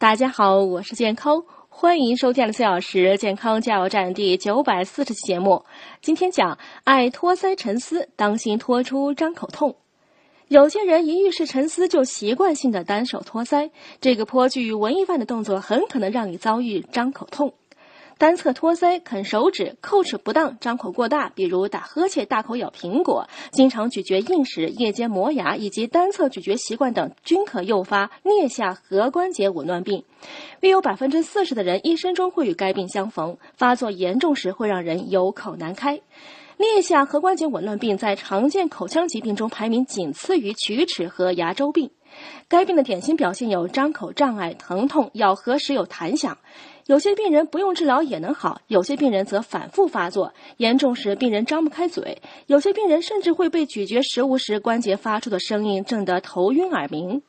大家好，我是健康，欢迎收听四小时健康加油站第九百四十期节目。今天讲爱托腮沉思，当心托出张口痛。有些人一遇事沉思，就习惯性的单手托腮，这个颇具文艺范的动作，很可能让你遭遇张口痛。单侧托腮、啃手指、叩齿不当、张口过大，比如打呵欠、大口咬苹果、经常咀嚼硬食、夜间磨牙以及单侧咀嚼习惯等，均可诱发颞下颌关节紊乱病。约有百分之四十的人一生中会与该病相逢，发作严重时会让人有口难开。颞下颌关节紊乱病在常见口腔疾病中排名仅次于龋齿和牙周病。该病的典型表现有张口障碍、疼痛、咬合时有弹响。有些病人不用治疗也能好，有些病人则反复发作，严重时病人张不开嘴，有些病人甚至会被咀嚼食物时关节发出的声音震得头晕耳鸣。